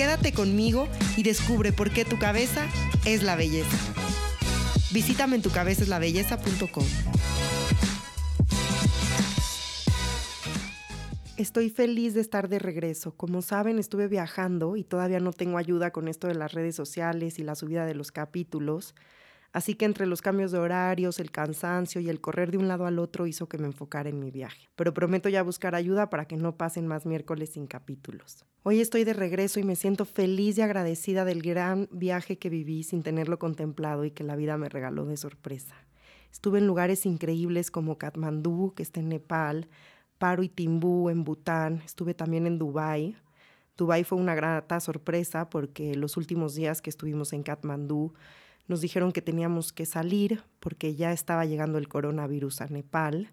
Quédate conmigo y descubre por qué tu cabeza es la belleza. Visítame en tucabezaslabelleza.com. Estoy feliz de estar de regreso. Como saben, estuve viajando y todavía no tengo ayuda con esto de las redes sociales y la subida de los capítulos. Así que entre los cambios de horarios, el cansancio y el correr de un lado al otro hizo que me enfocara en mi viaje. Pero prometo ya buscar ayuda para que no pasen más miércoles sin capítulos. Hoy estoy de regreso y me siento feliz y agradecida del gran viaje que viví sin tenerlo contemplado y que la vida me regaló de sorpresa. Estuve en lugares increíbles como Katmandú, que está en Nepal, Paro y Timbú en Bután, estuve también en Dubái. Dubái fue una grata sorpresa porque los últimos días que estuvimos en Katmandú nos dijeron que teníamos que salir porque ya estaba llegando el coronavirus a Nepal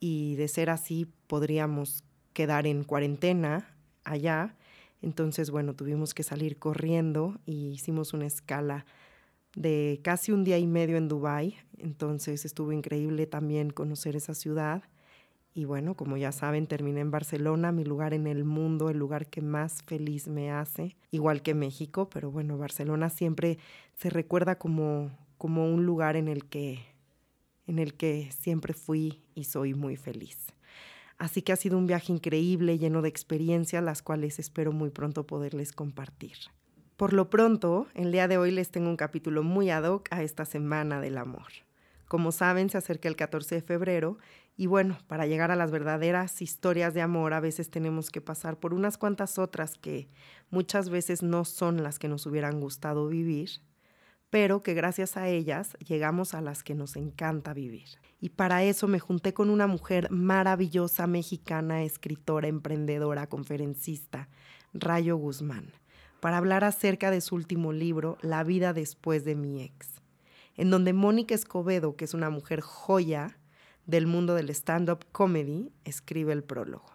y de ser así podríamos quedar en cuarentena allá. Entonces, bueno, tuvimos que salir corriendo y hicimos una escala de casi un día y medio en Dubái. Entonces estuvo increíble también conocer esa ciudad. Y bueno, como ya saben, terminé en Barcelona, mi lugar en el mundo, el lugar que más feliz me hace, igual que México, pero bueno, Barcelona siempre se recuerda como, como un lugar en el, que, en el que siempre fui y soy muy feliz. Así que ha sido un viaje increíble, lleno de experiencias, las cuales espero muy pronto poderles compartir. Por lo pronto, el día de hoy les tengo un capítulo muy ad hoc a esta Semana del Amor. Como saben, se acerca el 14 de febrero y bueno, para llegar a las verdaderas historias de amor a veces tenemos que pasar por unas cuantas otras que muchas veces no son las que nos hubieran gustado vivir, pero que gracias a ellas llegamos a las que nos encanta vivir. Y para eso me junté con una mujer maravillosa mexicana, escritora, emprendedora, conferencista, Rayo Guzmán, para hablar acerca de su último libro, La vida después de mi ex en donde Mónica Escobedo, que es una mujer joya del mundo del stand-up comedy, escribe el prólogo.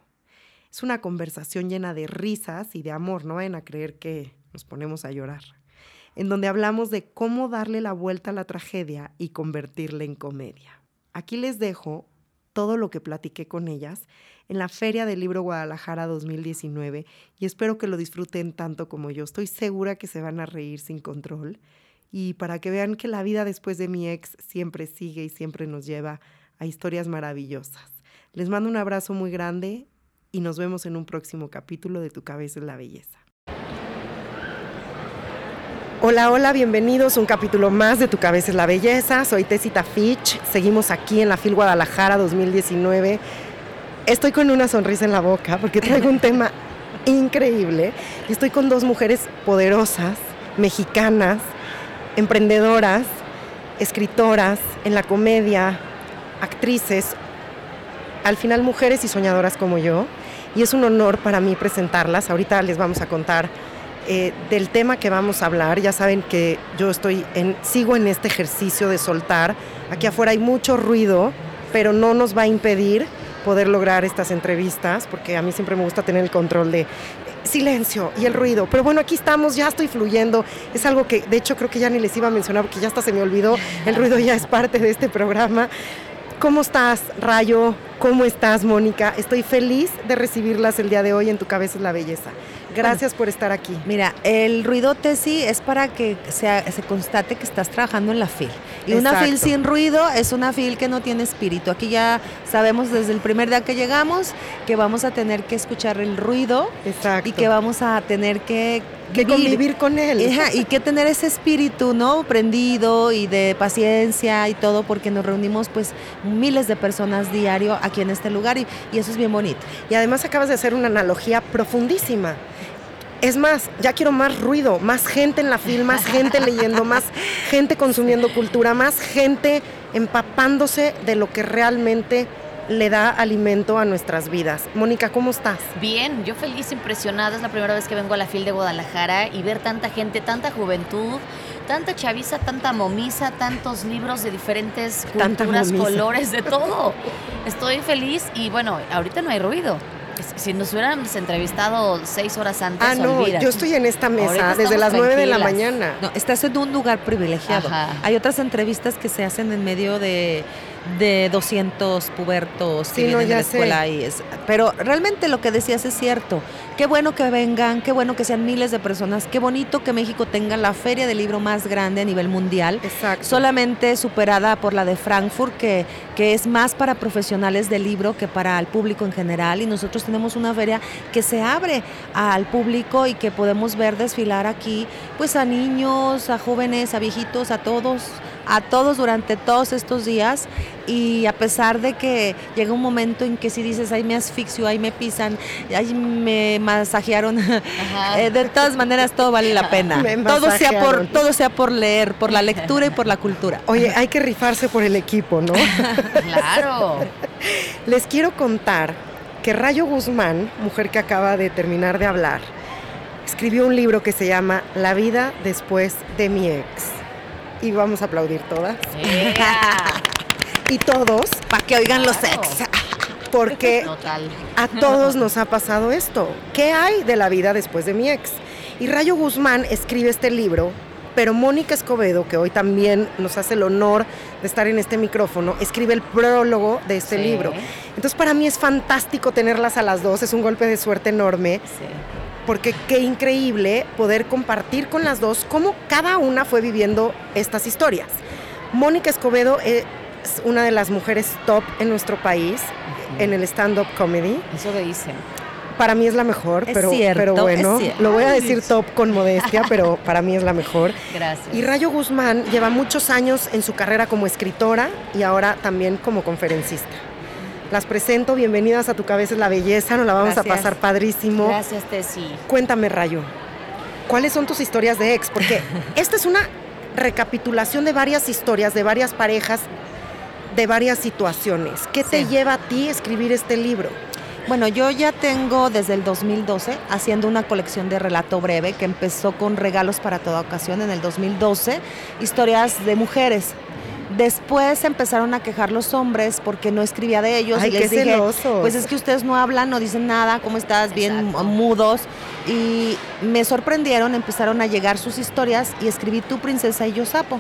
Es una conversación llena de risas y de amor, no vayan a creer que nos ponemos a llorar, en donde hablamos de cómo darle la vuelta a la tragedia y convertirla en comedia. Aquí les dejo todo lo que platiqué con ellas en la Feria del Libro Guadalajara 2019 y espero que lo disfruten tanto como yo. Estoy segura que se van a reír sin control y para que vean que la vida después de mi ex siempre sigue y siempre nos lleva a historias maravillosas. Les mando un abrazo muy grande y nos vemos en un próximo capítulo de Tu cabeza es la belleza. Hola, hola, bienvenidos a un capítulo más de Tu cabeza es la belleza. Soy Tessita Fitch. Seguimos aquí en la FIL Guadalajara 2019. Estoy con una sonrisa en la boca porque traigo un tema increíble. Estoy con dos mujeres poderosas, mexicanas, emprendedoras, escritoras en la comedia, actrices, al final mujeres y soñadoras como yo. Y es un honor para mí presentarlas. Ahorita les vamos a contar eh, del tema que vamos a hablar. Ya saben que yo estoy en, sigo en este ejercicio de soltar. Aquí afuera hay mucho ruido, pero no nos va a impedir poder lograr estas entrevistas, porque a mí siempre me gusta tener el control de silencio y el ruido. Pero bueno, aquí estamos, ya estoy fluyendo. Es algo que de hecho creo que ya ni les iba a mencionar porque ya hasta se me olvidó. El ruido ya es parte de este programa. ¿Cómo estás, Rayo? ¿Cómo estás, Mónica? Estoy feliz de recibirlas el día de hoy en Tu Cabeza es la Belleza. Gracias por estar aquí. Mira, el ruido Tesi es para que se, se constate que estás trabajando en la FIL. Y una FIL sin ruido es una FIL que no tiene espíritu. Aquí ya sabemos desde el primer día que llegamos que vamos a tener que escuchar el ruido Exacto. y que vamos a tener que que convivir con él. y que tener ese espíritu, ¿no? Prendido y de paciencia y todo, porque nos reunimos pues miles de personas diario aquí en este lugar y, y eso es bien bonito. Y además acabas de hacer una analogía profundísima. Es más, ya quiero más ruido, más gente en la fil, más gente leyendo, más gente consumiendo cultura, más gente empapándose de lo que realmente le da alimento a nuestras vidas. Mónica, ¿cómo estás? Bien, yo feliz, impresionada. Es la primera vez que vengo a la FIL de Guadalajara y ver tanta gente, tanta juventud, tanta chaviza, tanta momisa, tantos libros de diferentes culturas, colores, de todo. Estoy feliz y bueno, ahorita no hay ruido. Si nos hubiéramos entrevistado seis horas antes, Ah, no, yo estoy en esta mesa desde las nueve de la mañana. No, estás en un lugar privilegiado. Hay otras entrevistas que se hacen en medio de de 200 pubertos sí, no, ya escuela y es, pero realmente lo que decías es cierto. Qué bueno que vengan, qué bueno que sean miles de personas, qué bonito que México tenga la feria del libro más grande a nivel mundial. Exacto. Solamente superada por la de Frankfurt, que, que es más para profesionales del libro que para el público en general. Y nosotros tenemos una feria que se abre al público y que podemos ver desfilar aquí, pues a niños, a jóvenes, a viejitos, a todos a todos durante todos estos días y a pesar de que llega un momento en que si dices, ay me asfixio, ahí me pisan, ahí me masajearon, eh, de todas maneras todo vale la pena. todo sea, por, todo sea por leer, por la lectura y por la cultura. Oye, hay que rifarse por el equipo, ¿no? claro. Les quiero contar que Rayo Guzmán, mujer que acaba de terminar de hablar, escribió un libro que se llama La vida después de mi ex y vamos a aplaudir todas. y todos. Para que oigan los ex. Porque a todos nos ha pasado esto. ¿Qué hay de la vida después de mi ex? Y Rayo Guzmán escribe este libro, pero Mónica Escobedo, que hoy también nos hace el honor de estar en este micrófono, escribe el prólogo de este libro. Entonces para mí es fantástico tenerlas a las dos, es un golpe de suerte enorme. Sí porque qué increíble poder compartir con las dos cómo cada una fue viviendo estas historias. Mónica Escobedo es una de las mujeres top en nuestro país en el stand-up comedy. Eso me dicen. Para mí es la mejor, pero, pero bueno, lo voy a decir top con modestia, pero para mí es la mejor. Gracias. Y Rayo Guzmán lleva muchos años en su carrera como escritora y ahora también como conferencista. Las presento, bienvenidas a Tu Cabeza es la Belleza, nos la vamos a pasar padrísimo. Gracias, Tessy. Cuéntame, Rayo, ¿cuáles son tus historias de ex? Porque esta es una recapitulación de varias historias, de varias parejas, de varias situaciones. ¿Qué te lleva a ti a escribir este libro? Bueno, yo ya tengo desde el 2012 haciendo una colección de relato breve que empezó con regalos para toda ocasión en el 2012, historias de mujeres Después empezaron a quejar los hombres porque no escribía de ellos y les dije, pues es que ustedes no hablan, no dicen nada, ¿cómo estás? Bien mudos. Y me sorprendieron, empezaron a llegar sus historias y escribí Tu princesa y yo sapo.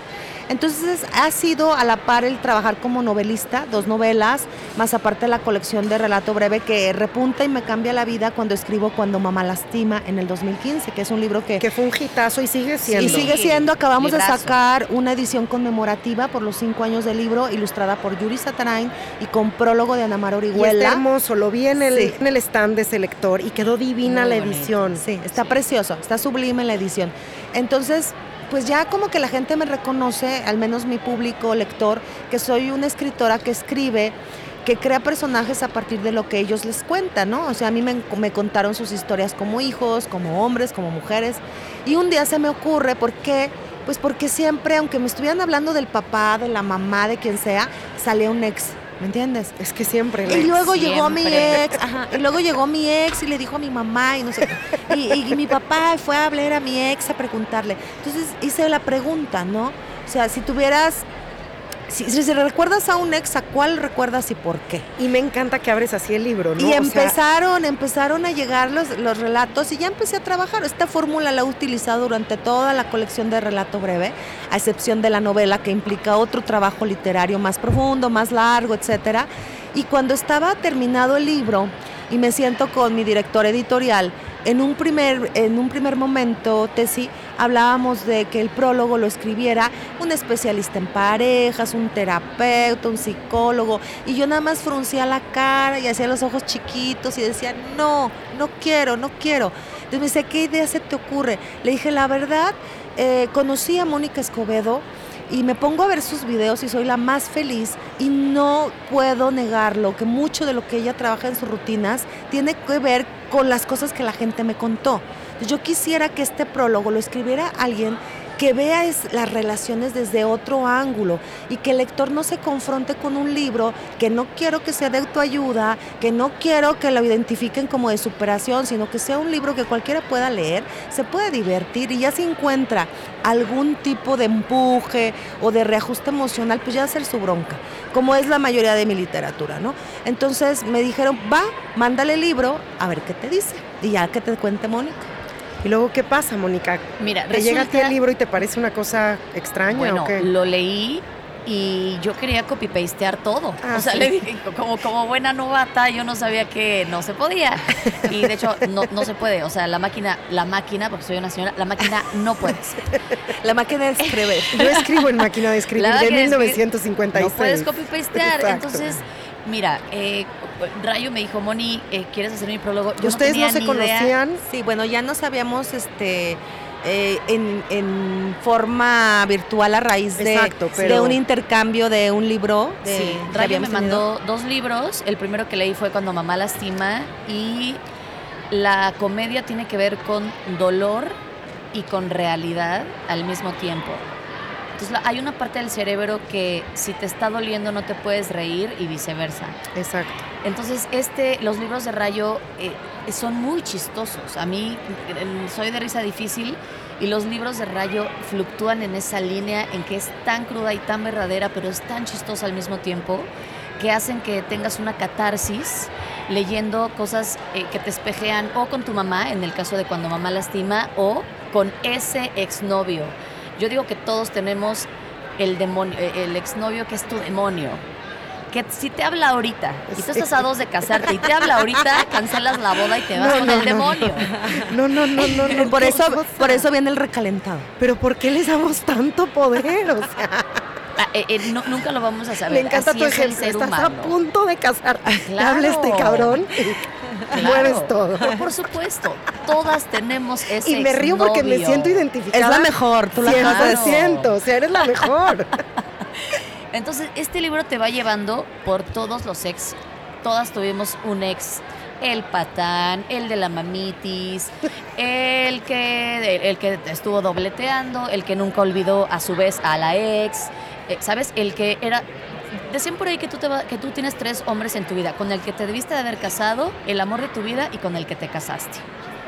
Entonces ha sido a la par el trabajar como novelista, dos novelas, más aparte la colección de relato breve que repunta y me cambia la vida cuando escribo Cuando mamá lastima en el 2015, que es un libro que... Que fue un hitazo y sigue siendo. Y sigue siendo, acabamos de sacar una edición conmemorativa por los cinco años del libro, ilustrada por Yuri Satarain y con prólogo de Ana Mar Orihuela. Y hermoso, lo vi en el, en el stand de ese lector y quedó divina la edición. Sí, está precioso, está sublime la edición. Entonces, pues ya como que la gente me reconoce, al menos mi público lector, que soy una escritora que escribe que crea personajes a partir de lo que ellos les cuentan, ¿no? O sea, a mí me, me, contaron sus historias como hijos, como hombres, como mujeres. Y un día se me ocurre, ¿por qué? Pues porque siempre, aunque me estuvieran hablando del papá, de la mamá, de quien sea, salía un ex ¿Me entiendes? Es que siempre. Y luego llegó mi ex, ajá, y luego llegó mi ex y le dijo a mi mamá y no sé. Y, mi papá fue a hablar a mi ex a preguntarle. Entonces hice la pregunta, ¿no? O sea, si tuvieras si, si, recuerdas a un ex, ¿a cuál recuerdas y por qué? Y me encanta que abres así el libro, ¿no? Y empezaron, empezaron a llegar los, los relatos y ya empecé a trabajar. Esta fórmula la he utilizado durante toda la colección de relato breve, a excepción de la novela que implica otro trabajo literario más profundo, más largo, etcétera. Y cuando estaba terminado el libro y me siento con mi director editorial, en un primer, en un primer momento, Tessy, hablábamos de que el prólogo lo escribiera un especialista en parejas, un terapeuta, un psicólogo, y yo nada más fruncía la cara y hacía los ojos chiquitos y decía, no, no quiero, no quiero. Entonces me dice, ¿qué idea se te ocurre? Le dije, la verdad, eh, conocí a Mónica Escobedo, y me pongo a ver sus videos y soy la más feliz y no puedo negarlo, que mucho de lo que ella trabaja en sus rutinas tiene que ver con las cosas que la gente me contó. Yo quisiera que este prólogo lo escribiera alguien que vea las relaciones desde otro ángulo y que el lector no se confronte con un libro que no quiero que sea de autoayuda, que no quiero que lo identifiquen como de superación, sino que sea un libro que cualquiera pueda leer, se puede divertir y ya se encuentra algún tipo de empuje o de reajuste emocional, pues ya hacer su bronca, como es la mayoría de mi literatura, ¿no? Entonces me dijeron, va, mándale el libro, a ver qué te dice, y ya que te cuente Mónica. ¿Y luego qué pasa, Mónica? Mira, ¿Te llega a ti el libro y te parece una cosa extraña bueno, o qué? lo leí y yo quería copy-pastear todo. Ah, o sea, le dije, como, como buena novata, yo no sabía que no se podía. Y de hecho, no, no se puede. O sea, la máquina, la máquina, porque soy una señora, la máquina no puede. La máquina de escribir. Yo escribo en máquina de escribir de 1956. No puedes copy-pastear. Entonces, mira, eh, Rayo me dijo, Moni, eh, ¿quieres hacer mi prólogo? ¿Ustedes no, se conocían? Sí, bueno, ya nos habíamos este, eh, en, forma virtual a raíz de, de, un intercambio de un libro. sí, Rayo me mandó dos libros. El primero que leí fue Cuando mamá lastima y la comedia tiene que ver con dolor y con realidad al mismo tiempo. Entonces hay una parte del cerebro que si te está doliendo no te puedes reír y viceversa. Exacto. Entonces este, los libros de Rayo eh, son muy chistosos. A mí soy de risa difícil y los libros de Rayo fluctúan en esa línea en que es tan cruda y tan verdadera, pero es tan chistosa al mismo tiempo que hacen que tengas una catarsis leyendo cosas eh, que te espejean o con tu mamá, en el caso de cuando mamá lastima, o con ese exnovio yo digo que todos tenemos el demonio, eh, el exnovio que es tu demonio. Que si te habla ahorita y tú estás a dos de casarte y te habla ahorita, cancelas la boda y te vas con el demonio. No, no, no, no, no. Por eso, por eso viene el recalentado. Pero ¿por qué les damos tanto poder? O sea. Ah, eh, eh, nunca lo vamos a saber. Me encanta tu ejemplo. Estás a punto de casarte. Claro. este cabrón. Mueres todo. por supuesto, todas tenemos ese Y me río porque me siento identificada. Es la mejor, tú la 100%, o sea, eres la mejor. Entonces, este libro te va llevando por todos los ex. Todas tuvimos un ex el patán, el de la mamitis, el que, el que estuvo dobleteando, el que nunca olvidó a su vez a la ex, eh, ¿sabes? El que era Decían por ahí que tú, te que tú tienes tres hombres en tu vida, con el que te debiste de haber casado, el amor de tu vida y con el que te casaste.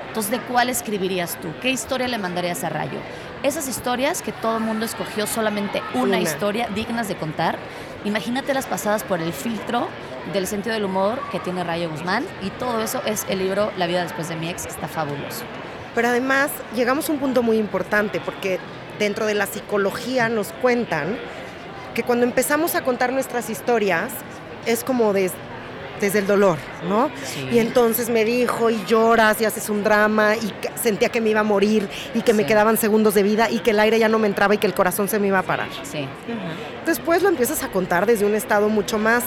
Entonces, ¿de cuál escribirías tú? ¿Qué historia le mandarías a Rayo? Esas historias que todo el mundo escogió solamente una, historia dignas de contar, imagínate las pasadas por el filtro del sentido del humor que tiene Rayo Guzmán y todo eso es el libro La vida después de mi ex, que está fabuloso. Pero además llegamos a un punto muy importante porque dentro de la psicología nos cuentan que cuando empezamos a contar nuestras historias es como desde el dolor, ¿no? Y entonces me dijo y lloras y haces un drama y sentía que me iba a morir y que me quedaban segundos de vida y que el aire ya no me entraba y que el corazón se me iba a parar. Sí. Después lo empiezas a contar desde un estado mucho más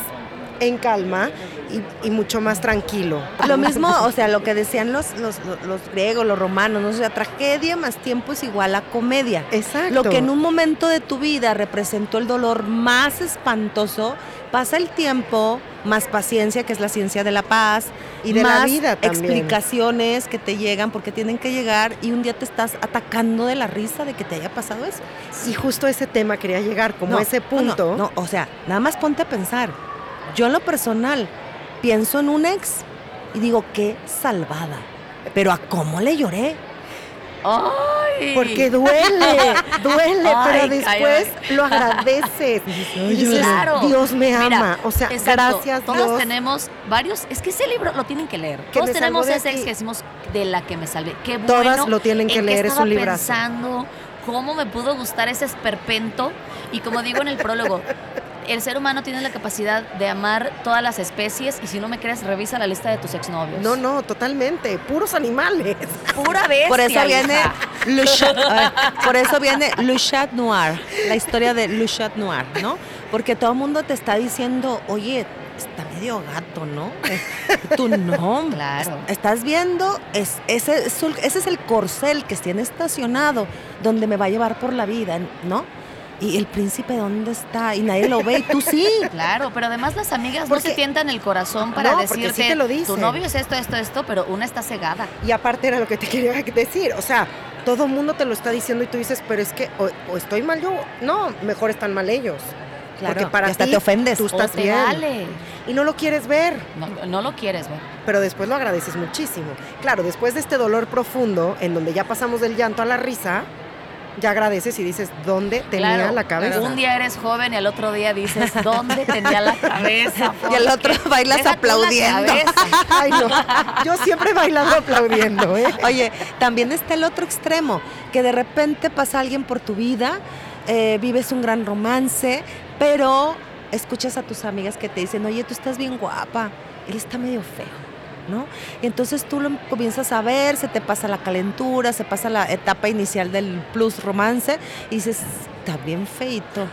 en calma y, mucho más tranquilo. Lo mismo, o sea, lo que decían los, los, griegos, los romanos, ¿no? o sea, tragedia más tiempo es igual a comedia. Exacto. Lo que en un momento de tu vida representó el dolor más espantoso, pasa el tiempo, más paciencia, que es la ciencia de la paz, y de más la vida también. explicaciones que te llegan porque tienen que llegar y un día te estás atacando de la risa de que te haya pasado eso. Y justo ese tema quería llegar, como ese punto. no, o sea, nada más ponte a pensar. Yo en lo personal pienso en un ex y digo, qué salvada. Pero a cómo le lloré. ¡Ay! Porque duele, duele, pero después lo agradeces. claro. Dios me ama. o sea, gracias Todos tenemos varios. Es que ese libro lo tienen que leer. Todos tenemos ese ex que decimos de la que me salvé. Qué bueno. Todas lo tienen que leer, es un libro. pensando cómo me pudo gustar ese esperpento. Y como digo en el prólogo, el ser humano tiene la capacidad de amar todas las especies y si no me crees, revisa la lista de tus exnovios. No, no, totalmente. Puros animales. Pura bestia. Por eso viene Le por eso viene Le Chat Noir, la historia de Le Chat Noir, ¿no? Porque todo el mundo te está diciendo, oye, está medio gato, ¿no? Tú no. Claro. Estás viendo, es, ese, ese es el corcel que tiene estacionado, donde me va a llevar por la vida, ¿no? ¿Y el príncipe dónde está? Y nadie lo ve, y tú sí. Claro, pero además las amigas no se tientan el corazón para decirte, tu novio es esto, esto, esto, pero una está cegada. Y aparte era lo que te quería decir, o sea, todo el mundo te lo está diciendo y tú dices, pero es que o, estoy mal yo, no, mejor están mal ellos. Claro, porque para hasta te ofendes. Tú estás bien. Y no lo quieres ver. No, no, lo quieres ver. Pero después lo agradeces muchísimo. Claro, después de este dolor profundo, en donde ya pasamos del llanto a la risa, ya agradeces y dices, ¿dónde tenía la cabeza? Un día eres joven y al otro día dices, ¿dónde tenía la cabeza? Y al otro bailas aplaudiendo. Ay, no. Yo siempre bailando aplaudiendo, ¿eh? Oye, también está el otro extremo, que de repente pasa alguien por tu vida, eh, vives un gran romance, pero escuchas a tus amigas que te dicen, oye, tú estás bien guapa, él está medio feo ¿no? Y entonces tú lo comienzas a ver, se te pasa la calentura, se pasa la etapa inicial del plus romance y dices, está bien feito.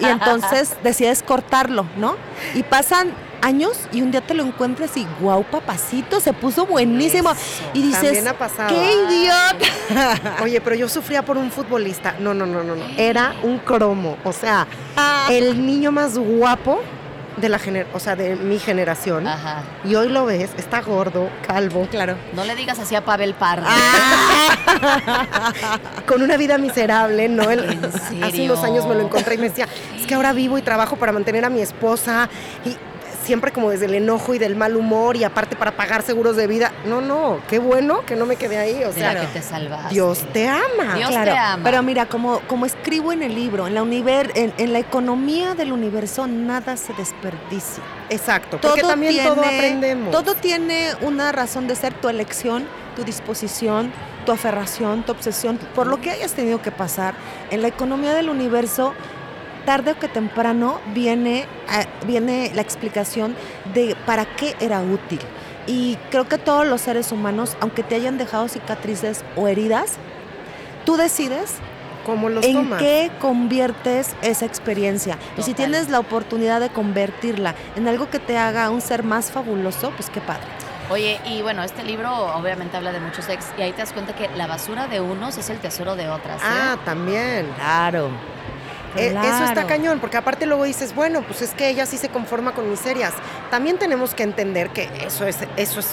y entonces decides cortarlo, ¿no? Y pasan años y un día te lo encuentras y guau, papacito, se puso buenísimo. Y dices, qué idiota. Oye, pero yo sufría por un futbolista. No, no, no, no, no. Era un cromo. O sea, ah. el niño más guapo de la gener o sea, de mi generación. Ajá. Y hoy lo ves, está gordo, calvo. Claro. No le digas así a Pavel Pardo. Ah. Con una vida miserable, ¿no? Hace unos años me lo encontré y me decía, es que ahora vivo y trabajo para mantener a mi esposa y siempre como desde el enojo y del mal humor y aparte para pagar seguros de vida. No, no, qué bueno que no me quedé ahí. O sea, que te salvaste. Dios te ama. Dios te ama. Pero mira, como, como escribo en el libro, en la, univer, en, la economía del universo nada se desperdicia. Exacto, porque todo también todo aprendemos. Todo tiene una razón de ser, tu elección, tu disposición, tu aferración, tu obsesión, por lo que hayas tenido que pasar. En la economía del universo tarde o que temprano viene, eh, viene la explicación de para qué era útil. Y creo que todos los seres humanos, aunque te hayan dejado cicatrices o heridas, tú decides ¿Cómo los en qué conviertes esa experiencia. Y si tienes la oportunidad de convertirla en algo que te haga un ser más fabuloso, pues qué padre. Oye, y bueno, este libro obviamente habla de muchos ex y ahí te das cuenta que la basura de unos es el tesoro de otras. ¿eh? Ah, también. Claro. Eh, eso está cañón, porque aparte luego dices, bueno, pues es que ella sí se conforma con miserias. También tenemos que entender que eso es, eso es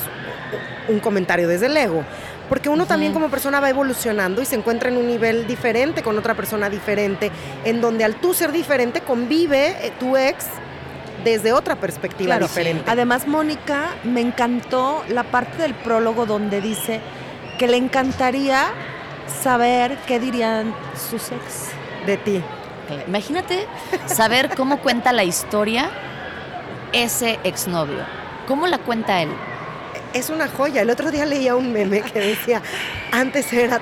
un comentario desde el ego. Porque uno también como persona va evolucionando y se encuentra en un nivel diferente con otra persona diferente, en donde al tú ser diferente convive eh, tu ex desde otra perspectiva diferente. Además, Mónica, me encantó la parte del prólogo donde dice que le encantaría saber qué dirían sus ex. De ti. Imagínate saber cómo cuenta la historia ese exnovio. ¿Cómo la cuenta él? Es una joya. El otro día leía un meme que decía, antes era,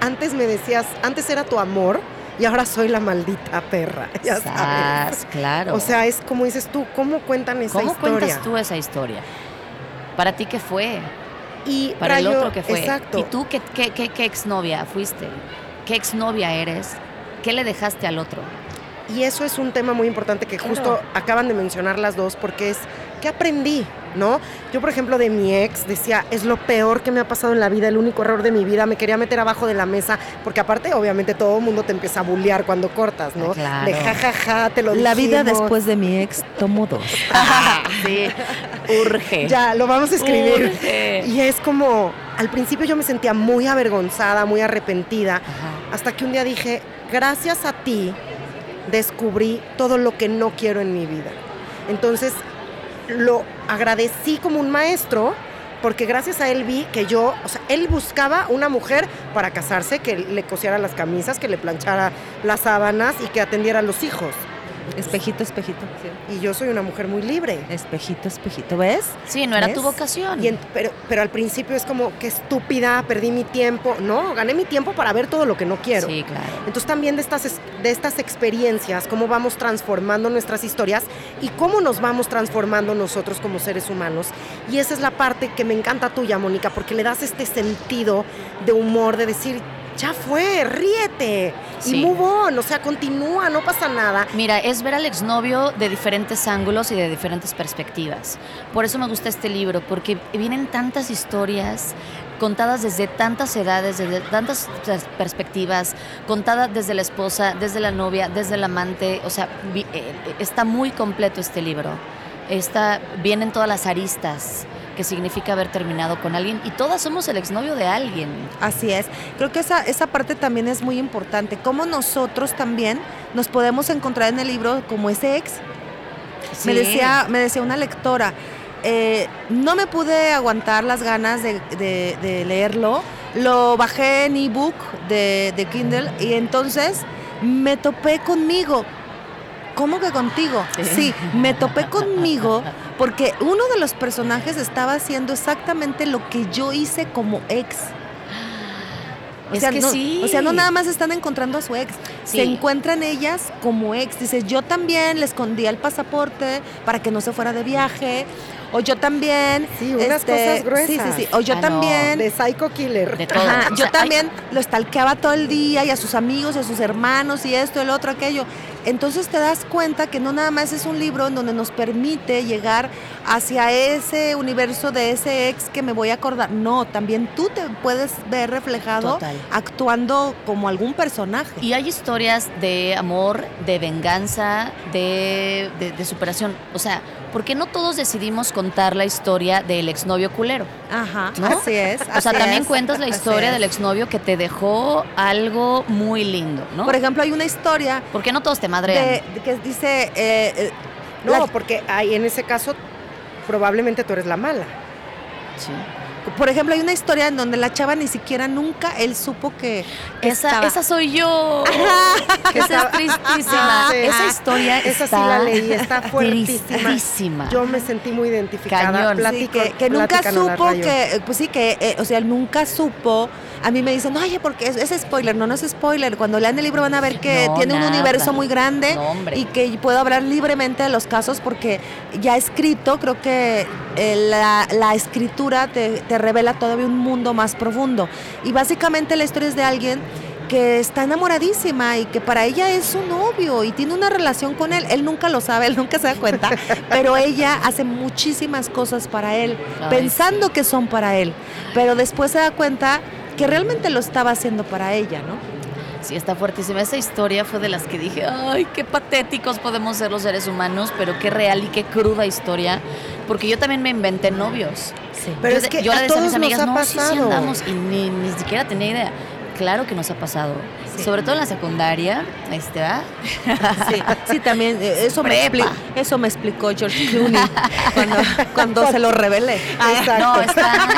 antes me decías, antes era tu amor y ahora soy la maldita perra. Ya sabes. Claro. O sea, es como dices tú, ¿cómo cuentan esa historia? ¿Cómo cuentas tú esa historia? ¿Para ti qué fue? Y para el otro qué fue. Exacto. ¿Y tú qué, qué, qué, qué exnovia fuiste? ¿Qué exnovia eres? ¿Qué le dejaste al otro? Y eso es un tema muy importante que justo acaban de mencionar las dos, porque es, ¿qué aprendí? ¿No? Yo, por ejemplo, de mi ex decía, es lo peor que me ha pasado en la vida, el único error de mi vida, me quería meter abajo de la mesa, porque aparte, obviamente, todo el mundo te empieza a bullear cuando cortas, ¿no? Claro. De jajaja, te lo La vida después de mi ex, tomo dos. sí, urge. Ya, lo vamos a escribir. Y es como, al principio yo me sentía muy avergonzada, muy arrepentida, hasta que un día dije, gracias a ti descubrí todo lo que no quiero en mi vida. Entonces lo agradecí como un maestro porque gracias a él vi que yo, o sea, él buscaba una mujer para casarse, que le cosiera las camisas, que le planchara las sábanas y que atendiera a los hijos. Espejito, espejito. Y yo soy una mujer muy libre. Espejito, espejito, ¿ves? Sí, no era tu vocación. pero, pero al principio es como, qué estúpida, perdí mi tiempo. No, gané mi tiempo para ver todo lo que no quiero. Sí, claro. Entonces también de estas, de estas experiencias, cómo vamos transformando nuestras historias y cómo nos vamos transformando nosotros como seres humanos. Y esa es la parte que me encanta tuya, Mónica, porque le das este sentido de humor, de decir, ya fue, ríete y move on, o sea, continúa, no pasa nada. Mira, es ver al exnovio de diferentes ángulos y de diferentes perspectivas. Por eso me gusta este libro, porque vienen tantas historias contadas desde tantas edades, desde tantas perspectivas, contadas desde la esposa, desde la novia, desde el amante, o sea, eh, está muy completo este libro. Está, vienen todas las aristas que significa haber terminado con alguien y todas somos el exnovio de alguien. Así es. Creo que esa, esa parte también es muy importante. Cómo nosotros también nos podemos encontrar en el libro como ese ex. Me, decía, me decía una lectora, eh, no me pude aguantar las ganas de, leerlo. Lo bajé en ebook de, de Kindle y entonces me topé conmigo. ¿Cómo que contigo? Sí, me topé conmigo porque uno de los personajes estaba haciendo exactamente lo que yo hice como ex. O sea, no, O sea, no nada más están encontrando a su ex, se encuentran ellas como ex. Dice, yo también le escondía el pasaporte para que no se fuera de viaje. O yo también. Sí, unas este, cosas gruesas. Sí, sí, sí. O yo ah, también. De psycho killer. De todo. yo también lo stalkeaba todo el día y a sus amigos y a sus hermanos y esto, el otro, aquello. Entonces te das cuenta que no nada más es un libro en donde nos permite llegar hacia ese universo de ese ex que me voy a acordar. No, también tú te puedes ver reflejado actuando como algún personaje. Y hay historias de amor, de venganza, de, de superación. O sea, porque no todos decidimos contar la historia del exnovio culero. Ajá, así es. o sea, también cuentas la historia del exnovio que te dejó algo muy lindo, ¿no? Por ejemplo, hay una historia. ¿Por qué no todos te madrean? que dice. Eh, eh, no, porque hay, en ese caso probablemente tú eres la mala. Sí por ejemplo, hay una historia en donde la chava ni siquiera nunca él supo que, esa, esa soy yo. esa es tristísima. esa historia esa sí la leí, está fuertísima. Yo me sentí muy identificada. que, nunca supo que, pues sí, que, eh, o sea, él nunca supo. A mí me dicen, oye, porque es, es, spoiler, no, no es spoiler. Cuando lean el libro van a ver que tiene un universo muy grande y que puedo hablar libremente de los casos porque ya escrito, creo que eh, la, la, escritura te, te revela todavía un mundo más profundo. Y básicamente la historia es de alguien que está enamoradísima y que para ella es su novio y tiene una relación con él. Él nunca lo sabe, él nunca se da cuenta, pero ella hace muchísimas cosas para él, pensando que son para él, pero después se da cuenta que realmente lo estaba haciendo para ella, ¿no? Sí, está fuertísima. Esa historia fue de las que dije, ay, qué patéticos podemos ser los seres humanos, pero qué real y qué cruda historia. Porque yo también me inventé novios. Sí. Pero es que yo a decía a mis amigas, no, sí, sí andamos, y ni, ni siquiera tenía idea. Claro que nos ha pasado. Sobre todo en la secundaria, este, ¿verdad? Sí, sí, también. Eh, eso me, eso me explicó George Clooney cuando, cuando se lo revelé. Exacto. No, está...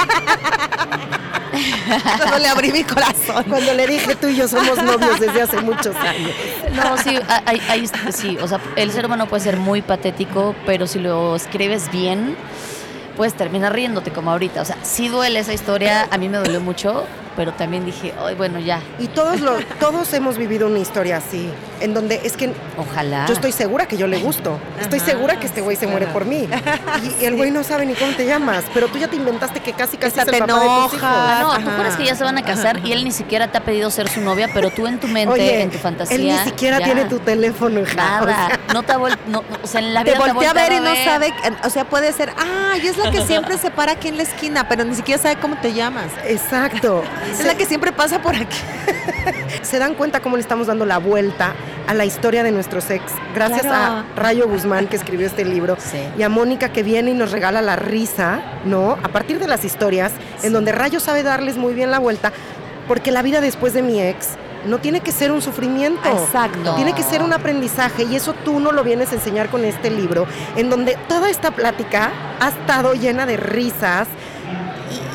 Cuando le abrí mi corazón. Cuando le dije tú y yo somos novios desde hace muchos años. No, sí, hay, sí, o sea, el ser humano puede ser muy patético, pero si lo escribes bien, puedes terminar riéndote como ahorita. O sea, sí duele esa historia, a mí me dolió mucho, pero también dije, ay, bueno, ya. Y todos, lo, todos hemos vivido una historia así, en donde es que... Ojalá. Yo estoy segura que yo le gusto. Estoy segura que este güey se muere por mí. Y, el güey no sabe ni cómo te llamas, pero tú ya te inventaste que casi casi es el papá de tus hijos. No, tú crees que ya se van a casar y él ni siquiera te ha pedido ser su novia, pero tú en tu mente, en tu fantasía... él ni siquiera tiene tu teléfono, hija. Nada, no te ha no, o sea, en la vida te voltea a ver y no sabe, o sea, puede ser, ay, es la que siempre se para aquí en la esquina, pero ni siquiera sabe cómo te llamas. Exacto. Es la que siempre pasa por aquí. Se dan cuenta cómo le estamos dando la vuelta a la historia de nuestros ex. Gracias a Rayo Guzmán que escribió este libro y a Mónica que viene y nos regala la risa, ¿no? A partir de las historias en donde Rayo sabe darles muy bien la vuelta, porque la vida después de mi ex no tiene que ser un sufrimiento. Exacto. Tiene que ser un aprendizaje y eso tú no lo vienes a enseñar con este libro, en donde toda esta plática ha estado llena de risas,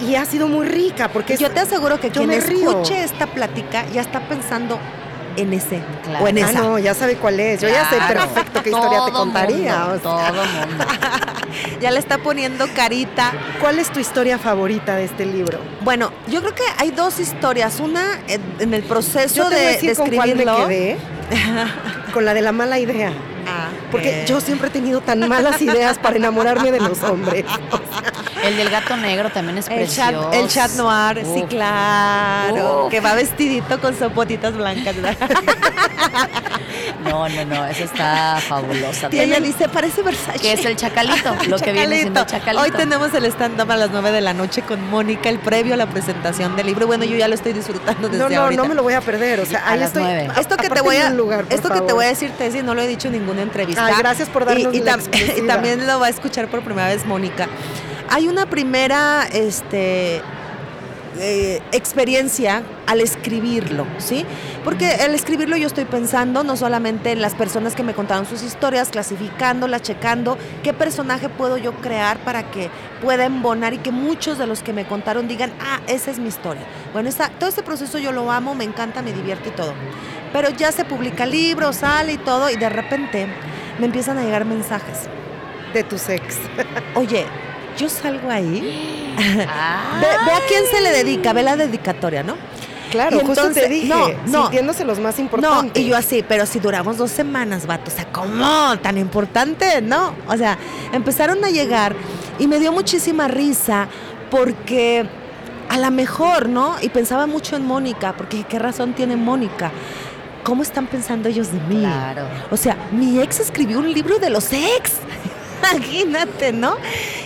y, ha sido muy rica porque yo te aseguro que quien escuche esta plática ya está pensando en ese o en ah, esa. no, ya sabe cuál es. Yo ya sé perfecto qué historia te contaría. Todo mundo. ya le está poniendo carita. ¿Cuál es tu historia favorita de este libro? Bueno, yo creo que hay dos historias. Una en, el proceso de, de escribirlo. Con, me quedé, con la de la mala idea. Ah, Porque yo siempre he tenido tan malas ideas para enamorarme de los hombres. El del gato negro también es el precioso. Chat, el chat noir, sí, claro. Que va vestidito con sopotitas blancas. No, no, no, esa está fabulosa. Y ella dice, parece Versace. Que es el chacalito, lo que viene siendo chacalito. Hoy tenemos el stand-up a las 9 de la noche con Mónica, el previo a la presentación del libro. Bueno, yo ya lo estoy disfrutando desde No, no, ahorita. no me lo voy a perder. O sea, ahí estoy. Esto que te voy a, lugar, esto que te voy a decir, Tessy, no lo he dicho en ninguna entrevista. Ay, gracias por darnos y, y también lo va a escuchar por primera vez Mónica. hay una primera este, eh, experiencia al escribirlo, ¿sí? Porque al escribirlo yo estoy pensando no solamente en las personas que me contaron sus historias, clasificándolas, checando qué personaje puedo yo crear para que pueda embonar y que muchos de los que me contaron digan, ah, esa es mi historia. Bueno, todo este proceso yo lo amo, me encanta, me divierte y todo. Pero ya se publica el libro, sale y todo, y de repente me empiezan a llegar mensajes. De tus ex. Oye, yo salgo ahí. ve, a quién se le dedica, ve la dedicatoria, ¿no? Claro, justo te dije, no, no, sintiéndose los más importantes. No, y yo así, pero si duramos dos semanas, vato, o sea, ¿cómo? Tan importante, ¿no? O sea, empezaron a llegar y me dio muchísima risa porque a lo mejor, ¿no? Y pensaba mucho en Mónica, porque ¿qué razón tiene Mónica? ¿Cómo están pensando ellos de mí? Claro. O sea, mi ex escribió un libro de los ex. Imagínate, ¿no?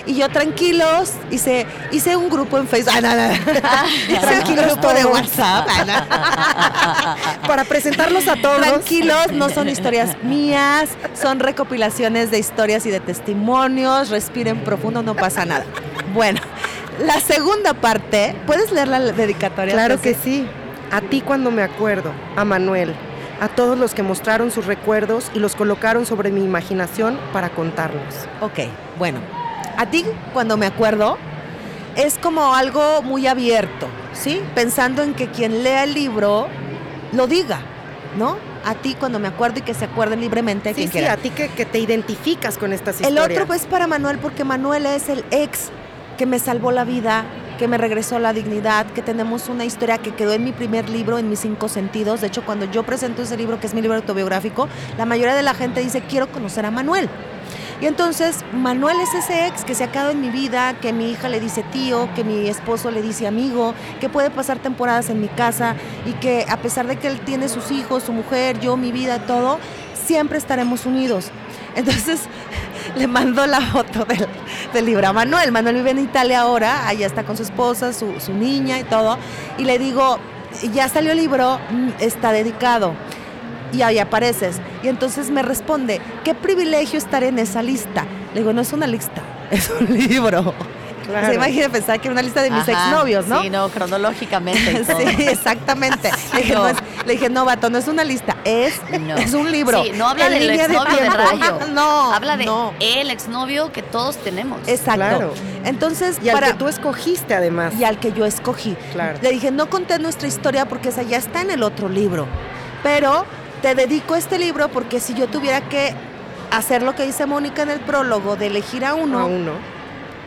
Y yo tranquilos, hice, hice un grupo en Facebook. Ah, hice un grupo de WhatsApp. Para presentarlos a todos. Tranquilos, no son historias mías, son recopilaciones de historias y de testimonios. Respiren profundo, no pasa nada. Bueno, la segunda parte, ¿puedes leer la dedicatoria? Claro que sí. A ti cuando me acuerdo, a Manuel a todos los que mostraron sus recuerdos y los colocaron sobre mi imaginación para contarlos. Ok, bueno, a ti cuando me acuerdo es como algo muy abierto, ¿sí? Pensando en que quien lea el libro lo diga, ¿no? A ti cuando me acuerdo y que se acuerden libremente. Sí, sí, a ti que, que, te identificas con estas historias. El otro pues para Manuel porque Manuel es el ex que me salvó la vida, que me regresó la dignidad, que tenemos una historia que quedó en mi primer libro, en mis cinco sentidos. De hecho, cuando yo presento ese libro, que es mi libro autobiográfico, la mayoría de la gente dice, quiero conocer a Manuel. Y entonces Manuel es ese ex que se ha quedado en mi vida, que mi hija le dice tío, que mi esposo le dice amigo, que puede pasar temporadas en mi casa y que a pesar de que él tiene sus hijos, su mujer, yo, mi vida, todo, siempre estaremos unidos. Entonces le mando la foto del, libro a Manuel. Manuel vive en Italia ahora, allá está con su esposa, su, niña y todo. Y le digo, ya salió el libro, mm, está dedicado. Y ahí apareces. Y entonces me responde, qué privilegio estar en esa lista. Le digo, no es una lista, es un libro. Claro. Se imagina pensar que era una lista de mis exnovios, ¿no? Sí, no, cronológicamente. sí, exactamente. dije, no. Le, dije, no, vato, no es una lista, es, es un libro. Sí, no habla del exnovio de, Rayo. no. Habla de el exnovio que todos tenemos. Exacto. Claro. Entonces, y al que tú escogiste además. Y al que yo escogí. Claro. Le dije, no conté nuestra historia porque esa ya está en el otro libro. Pero te dedico este libro porque si yo tuviera que hacer lo que dice Mónica en el prólogo de elegir a uno. A uno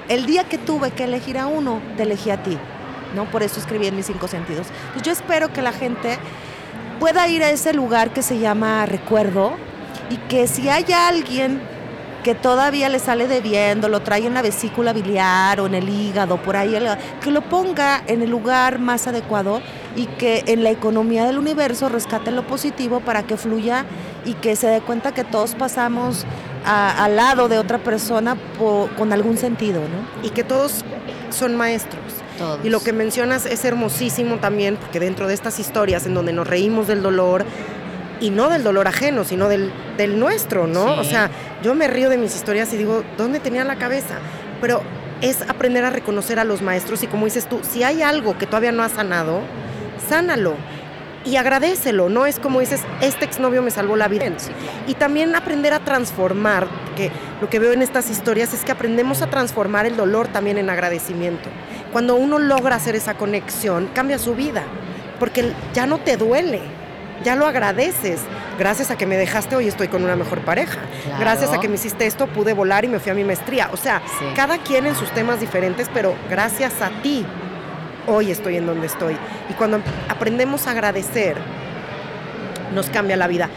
el día que tuve que elegir a uno, te elegí a ti, ¿no? Por eso escribí en mis cinco sentidos. Entonces yo espero que la gente pueda ir a ese lugar que se llama recuerdo y que si hay alguien que todavía le sale debiendo, lo trae en la vesícula biliar o en el hígado, por ahí, que lo ponga en el lugar más adecuado y que en la economía del universo rescate lo positivo para que fluya y que se dé cuenta que todos pasamos al lado de otra persona con algún sentido, ¿no? Y que todos son maestros. Y lo que mencionas es hermosísimo también, porque dentro de estas historias en donde nos reímos del dolor, y no del dolor ajeno, sino del, del nuestro, ¿no? O sea, yo me río de mis historias y digo, ¿dónde tenía la cabeza? Pero es aprender a reconocer a los maestros y como dices tú, si hay algo que todavía no ha sanado, sánalo y agradecelo, ¿no? Es como dices, este exnovio me salvó la vida. Y también aprender a transformar, que lo que veo en estas historias es que aprendemos a transformar el dolor también en agradecimiento. Cuando uno logra hacer esa conexión, cambia su vida, porque ya no te duele, ya lo agradeces. Gracias a que me dejaste, hoy estoy con una mejor pareja. Gracias a que me hiciste esto, pude volar y me fui a mi maestría. O sea, cada quien en sus temas diferentes, pero gracias a ti hoy estoy en donde estoy. Y cuando aprendemos a agradecer, nos cambia la vida.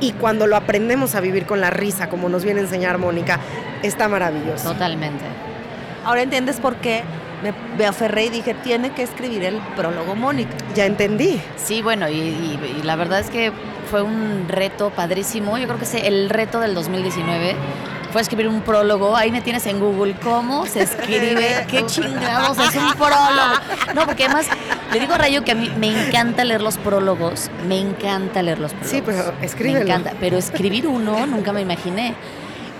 Y cuando lo aprendemos a vivir con la risa, como nos viene a enseñar Mónica, está maravilloso. Totalmente. Ahora entiendes por qué me, aferré y dije, tiene que escribir el prólogo Mónica. Ya entendí. Sí, bueno, y, la verdad es que fue un reto padrísimo. Yo creo que es el reto del 2019 fue escribir un prólogo. Ahí me tienes en Google. ¿Cómo se escribe? ¿Qué chingados es un prólogo? No, porque además le digo a Rayo que a mí me encanta leer los prólogos. Me encanta leer los prólogos. Sí, pero escribe. Me encanta. Pero escribir uno nunca me imaginé.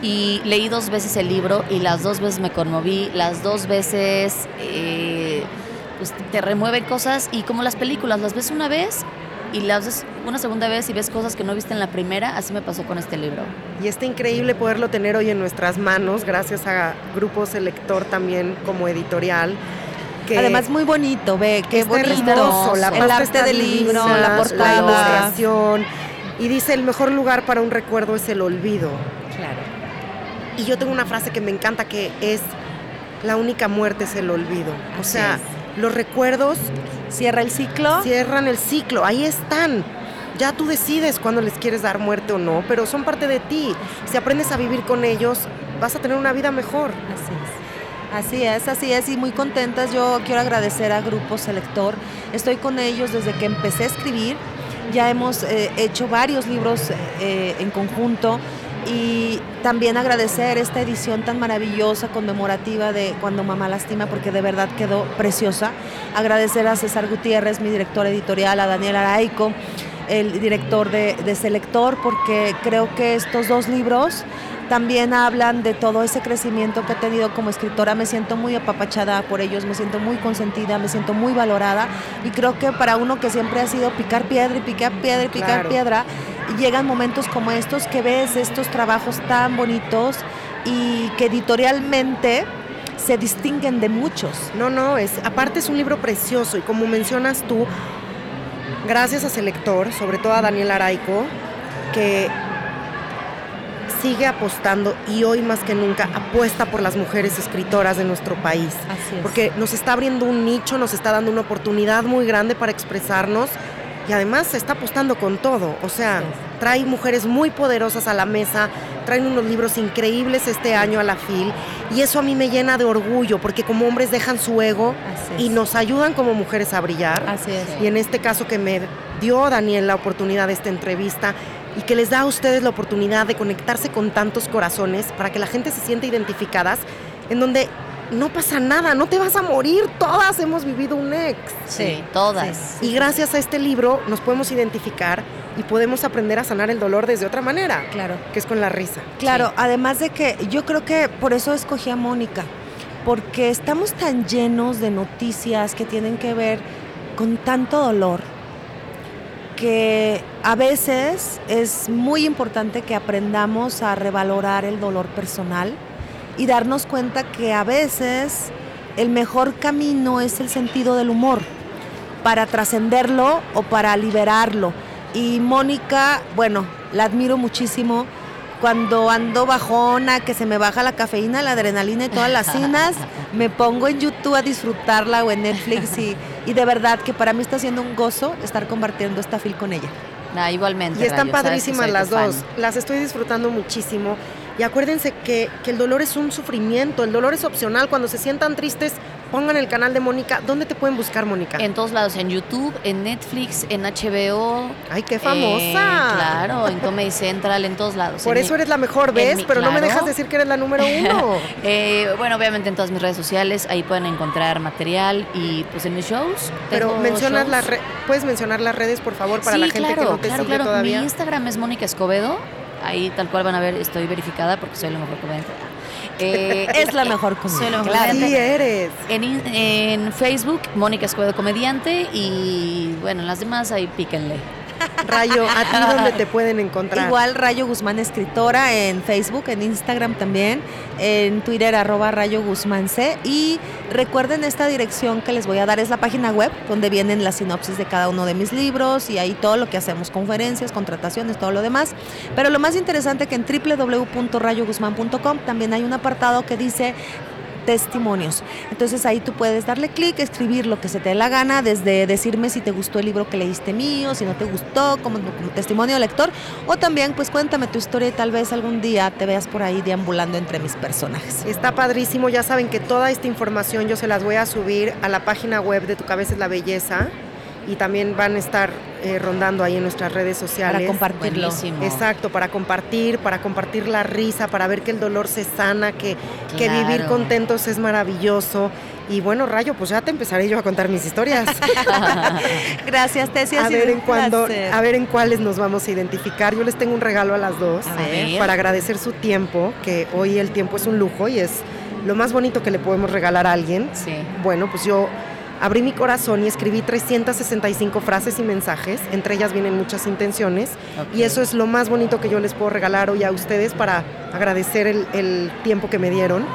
y leí dos veces el libro y las dos veces me conmoví, las dos veces eh, pues te remueven cosas y como las películas, las ves una vez y las ves una segunda vez y ves cosas que no viste en la primera, así me pasó con este libro. Y está increíble poderlo tener hoy en nuestras manos, gracias a Grupo Selector también como editorial. Que Además muy bonito, ve, qué bonito, la el arte del libro, la portada, la ilustración. Y dice, el mejor lugar para un recuerdo es el olvido. Claro. Y yo tengo una frase que me encanta que es, la única muerte es el olvido. O sea, los recuerdos... Cierra el ciclo. Cierran el ciclo, ahí están. Ya tú decides cuándo les quieres dar muerte o no, pero son parte de ti. Si aprendes a vivir con ellos, vas a tener una vida mejor. Así es. Así es, así es, y muy contentas. Yo quiero agradecer a Grupo Selector. Estoy con ellos desde que empecé a escribir. Ya hemos eh, hecho varios libros eh, en conjunto y también agradecer esta edición tan maravillosa, conmemorativa de Cuando Mamá Lastima, porque de verdad quedó preciosa. Agradecer a César Gutiérrez, mi director editorial, a Daniel Araico, el director de, de Selector, porque creo que estos dos libros también hablan de todo ese crecimiento que he tenido como escritora. Me siento muy apapachada por ellos, me siento muy consentida, me siento muy valorada y creo que para uno que siempre ha sido picar piedra y picar piedra y picar piedra, llegan momentos como estos que ves estos trabajos tan bonitos y que editorialmente se distinguen de muchos. No, no, es aparte es un libro precioso y como mencionas tú, gracias a Selector, sobre todo a Daniel Araico, que sigue apostando y hoy más que nunca apuesta por las mujeres escritoras de nuestro país. Así es. Porque nos está abriendo un nicho, nos está dando una oportunidad muy grande para expresarnos y además se está apostando con todo. O sea, trae mujeres muy poderosas a la mesa, traen unos libros increíbles este año a la FIL y eso a mí me llena de orgullo porque como hombres dejan su ego y nos ayudan como mujeres a brillar. Así es. Y en este caso que me dio Daniel la oportunidad de esta entrevista, y que les da a ustedes la oportunidad de conectarse con tantos corazones para que la gente se sienta identificadas, en donde no pasa nada, no te vas a morir, todas hemos vivido un ex. Sí, todas. y gracias a este libro nos podemos identificar y podemos aprender a sanar el dolor desde otra manera. Claro. Que es con la risa. Claro, además de que yo creo que por eso escogí a Mónica, porque estamos tan llenos de noticias que tienen que ver con tanto dolor que a veces es muy importante que aprendamos a revalorar el dolor personal y darnos cuenta que a veces el mejor camino es el sentido del humor para trascenderlo o para liberarlo. Y Mónica, bueno, la admiro muchísimo. Cuando ando bajona, que se me baja la cafeína, la adrenalina y todas las cinas, me pongo en YouTube a disfrutarla o en Netflix y, y de verdad que para mí está siendo un gozo estar compartiendo esta fil con ella. Ah, igualmente. Y están padrísimas las dos. Las estoy disfrutando muchísimo. Y acuérdense que, que, el dolor es un sufrimiento, el dolor es opcional. Cuando se sientan tristes, pongan el canal de Mónica. ¿Dónde te pueden buscar, Mónica? En todos lados, en YouTube, en Netflix, en HBO. ¡Ay, qué famosa! Eh, claro, en Comedy Central, en todos lados. Por eso eres la mejor, ¿ves? Pero no me dejas decir que eres la número uno. eh, bueno, obviamente en todas mis redes sociales, ahí pueden encontrar material y pues en mis shows. Pero mencionas las puedes mencionar las redes, por favor, para la gente que no te claro, sigue claro. todavía. Mi Instagram es Mónica Escobedo ahí tal cual van a ver, estoy verificada porque soy la mejor comediante. Eh, es la mejor comediante. Soy Sí eres. En, en Facebook, Mónica Escobedo Comediante y bueno, las demás ahí píquenle. Rayo, ¿a ti dónde te pueden encontrar? Igual Rayo Guzmán Escritora en Facebook, en Instagram también, en Twitter arroba Rayo Guzmán C. Y recuerden esta dirección que les voy a dar, es la página web donde vienen las sinopsis de cada uno de mis libros y ahí todo lo que hacemos, conferencias, contrataciones, todo lo demás. Pero lo más interesante que en www.rayoguzmán.com también hay un apartado que dice testimonios. Entonces ahí tú puedes darle clic, escribir lo que se te dé la gana, desde decirme si te gustó el libro que leíste mío, si no te gustó, como, testimonio lector, o también pues cuéntame tu historia y tal vez algún día te veas por ahí deambulando entre mis personajes. Está padrísimo, ya saben que toda esta información yo se las voy a subir a la página web de Tu Cabeza es la Belleza y también van a estar eh, rondando ahí en nuestras redes sociales. Para compartirlo. Buenísimo. Exacto, para compartir, para compartir la risa, para ver que el dolor se sana, que, Claro. que vivir contentos es maravilloso. Y bueno, Rayo, pues ya te empezaré yo a contar mis historias. Gracias, Tessia. A ver, en cuándo, a ver en cuáles nos vamos a identificar. Yo les tengo un regalo a las dos para agradecer su tiempo, que hoy el tiempo es un lujo y es lo más bonito que le podemos regalar a alguien. Sí. Bueno, pues yo abrí mi corazón y escribí 365 frases y mensajes, entre ellas vienen muchas intenciones, y eso es lo más bonito que yo les puedo regalar hoy a ustedes para agradecer el, tiempo que me dieron.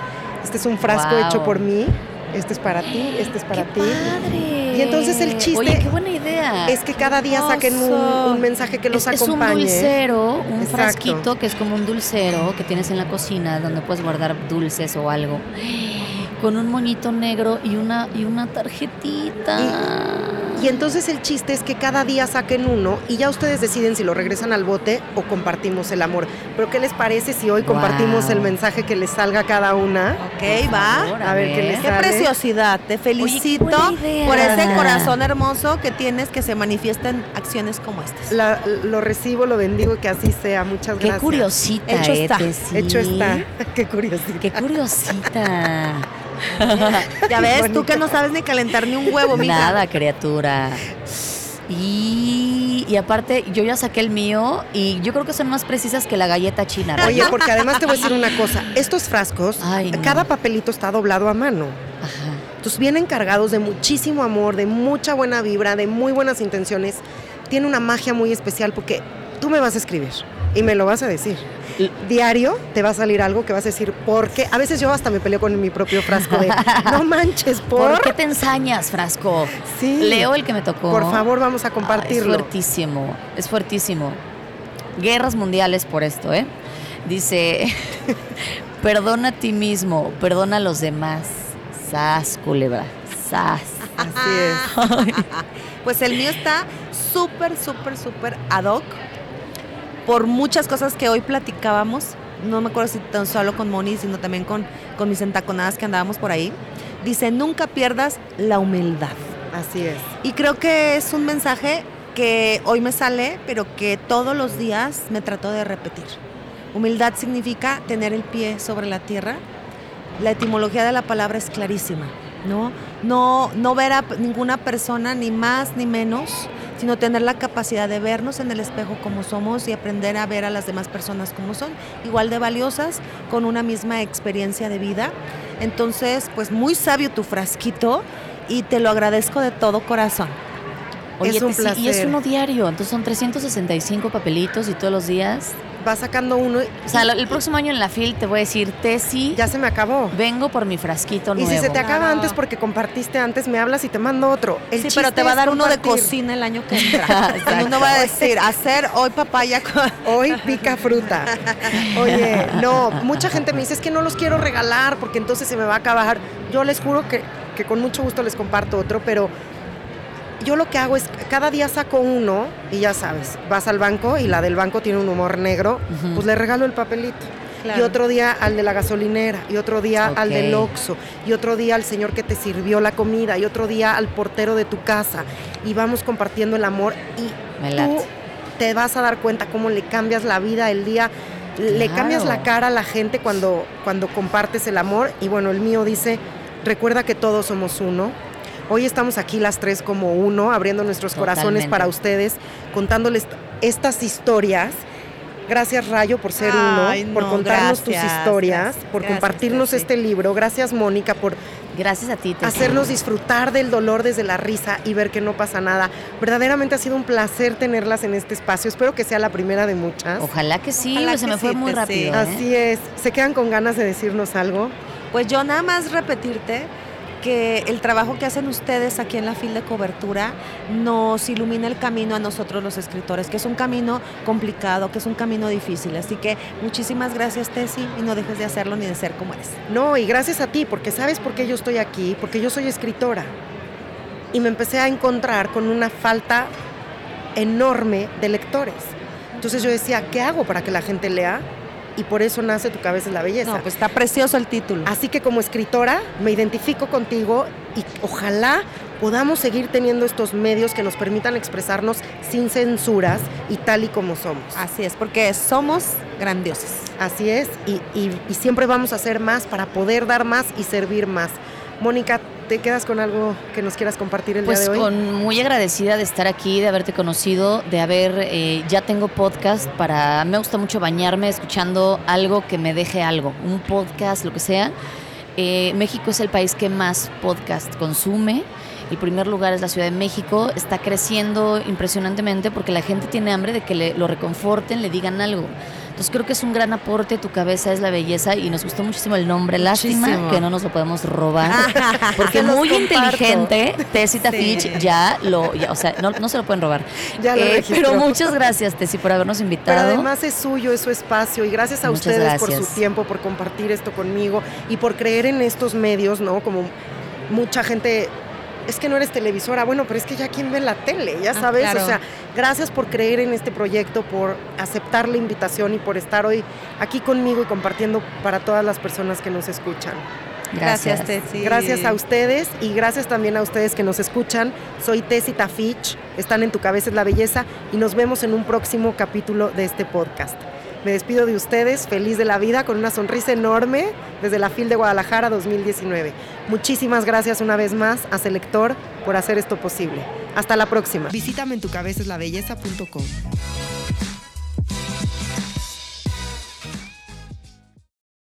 Este es un frasco hecho por mí, este es para ti, este es para ti. Padre. Y entonces el chiste Oye, qué buena idea. es que cada día saquen un, mensaje que los acompañe. Es un dulcero, un frasquito que es como un dulcero que tienes en la cocina donde puedes guardar dulces o algo con un moñito negro y una, y una tarjetita. Y, entonces el chiste es que cada día saquen uno y ya ustedes deciden si lo regresan al bote o compartimos el amor. Pero ¿qué les parece si hoy compartimos el mensaje que les salga a cada una? Ok, va. a, ver, qué les Qué preciosidad. Te felicito por ese corazón hermoso que tienes que se manifiesta en acciones como estas. lo recibo, lo bendigo, que así sea. Muchas gracias. Qué curiosita. Hecho eh, está. Hecho está. Qué curiosita. Qué curiosita. ya ves, tú que no sabes ni calentar ni un huevo, mija. Nada, criatura. Y, y, aparte, yo ya saqué el mío y yo creo que son más precisas que la galleta china. Oye, porque además te voy a decir una cosa. Estos frascos, cada papelito está doblado a mano. Ajá. Entonces vienen cargados de muchísimo amor, de mucha buena vibra, de muy buenas intenciones. Tiene una magia muy especial porque tú me vas a escribir y me lo vas a decir. Diario te va a salir algo que vas a decir, porque a veces yo hasta me peleo con mi propio frasco de, no manches, ¿por? qué te ensañas, frasco? Sí. Leo el que me tocó. Por favor, vamos a compartirlo. es fuertísimo, es fuertísimo. Guerras mundiales por esto, ¿eh? Dice, perdona a ti mismo, perdona a los demás. Sas, culebra, sas. Así es. pues el mío está súper, súper, súper ad hoc por muchas cosas que hoy platicábamos, no me acuerdo si tan solo con Moni, sino también con, con mis entaconadas que andábamos por ahí, dice, nunca pierdas la humildad. Así es. Y creo que es un mensaje que hoy me sale, pero que todos los días me trato de repetir. Humildad significa tener el pie sobre la tierra. La etimología de la palabra es clarísima, ¿no? No, no ver a ninguna persona ni más ni menos, sino tener la capacidad de vernos en el espejo como somos y aprender a ver a las demás personas como son, igual de valiosas, con una misma experiencia de vida. Entonces, pues muy sabio tu frasquito y te lo agradezco de todo corazón. es un placer. Y es uno diario, entonces son 365 papelitos y todos los días va sacando uno. O sea, el próximo año en la FIL te voy a decir, Tessy. Ya se me acabó. Vengo por mi frasquito nuevo. Y si se te acaba antes porque compartiste antes, me hablas y te mando otro. El sí, pero te va a dar uno de cocina el año que entra. y uno va a decir, hacer hoy papaya con... Hoy pica fruta. Oye, no, mucha gente me dice, es que no los quiero regalar porque entonces se me va a acabar. Yo les juro que, que con mucho gusto les comparto otro, pero yo lo que hago es, cada día saco uno y ya sabes, vas al banco y la del banco tiene un humor negro, pues le regalo el papelito. Y otro día al de la gasolinera, y otro día al del Oxxo, y otro día al señor que te sirvió la comida, y otro día al portero de tu casa. Y vamos compartiendo el amor y tú te vas a dar cuenta cómo le cambias la vida el día, le cambias la cara a la gente cuando, cuando compartes el amor. Y bueno, el mío dice, recuerda que todos somos uno, Hoy estamos aquí las tres como uno, abriendo nuestros corazones para ustedes, contándoles estas historias. Gracias Rayo por ser uno, por contarnos tus historias, por compartirnos este libro. Gracias Mónica por Gracias a ti. Hacernos disfrutar del dolor desde la risa y ver que no pasa nada. Verdaderamente ha sido un placer tenerlas en este espacio. Espero que sea la primera de muchas. Ojalá que sí, se me fue muy rápido. ¿eh? Así es. ¿Se quedan con ganas de decirnos algo? Pues yo nada más repetirte que el trabajo que hacen ustedes aquí en la fila de cobertura nos ilumina el camino a nosotros los escritores, que es un camino complicado, que es un camino difícil. Así que muchísimas gracias, Tessy, y no dejes de hacerlo ni de ser como eres. No, y gracias a ti, porque sabes por qué yo estoy aquí, porque yo soy escritora. Y me empecé a encontrar con una falta enorme de lectores. Entonces yo decía, ¿qué hago para que la gente lea? Y por eso nace Tu cabeza es la belleza. No, pues está precioso el título. Así que como escritora me identifico contigo y ojalá podamos seguir teniendo estos medios que nos permitan expresarnos sin censuras y tal y como somos. Así es, porque somos grandiosos. Así es, y, y siempre vamos a hacer más para poder dar más y servir más. Mónica, ¿te quedas con algo que nos quieras compartir el día de hoy? Pues con muy agradecida de estar aquí, de haberte conocido, de haber, eh, ya tengo podcast para, me gusta mucho bañarme escuchando algo que me deje algo, un podcast, lo que sea. Eh, México es el país que más podcast consume. El primer lugar es la Ciudad de México. Está creciendo impresionantemente porque la gente tiene hambre de que le, lo reconforten, le digan algo. Entonces creo que es un gran aporte, tu cabeza es la belleza y nos gustó muchísimo el nombre, lástima que no nos lo podemos robar, porque muy inteligente, Tessita Fitch ya lo, o sea, no, se lo pueden robar. Ya lo eh, pero muchas gracias Tessi por habernos invitado. Pero además es suyo, es su espacio y gracias a ustedes por su tiempo, por compartir esto conmigo y por creer en estos medios, ¿no? Como mucha gente es que no eres televisora, bueno, pero es que ya quién ve la tele, ya ah, sabes, o sea, gracias por creer en este proyecto, por aceptar la invitación y por estar hoy aquí conmigo y compartiendo para todas las personas que nos escuchan. Gracias, Tessie. Gracias a ustedes y gracias también a ustedes que nos escuchan. Soy Tessie Tafich, están en Tu Cabeza es la Belleza y nos vemos en un próximo capítulo de este podcast. Me despido de ustedes, feliz de la vida, con una sonrisa enorme desde la FIL de Guadalajara 2019. Muchísimas gracias una vez más a Selector por hacer esto posible. Hasta la próxima. Visítame en tucabeceslabelleza.com.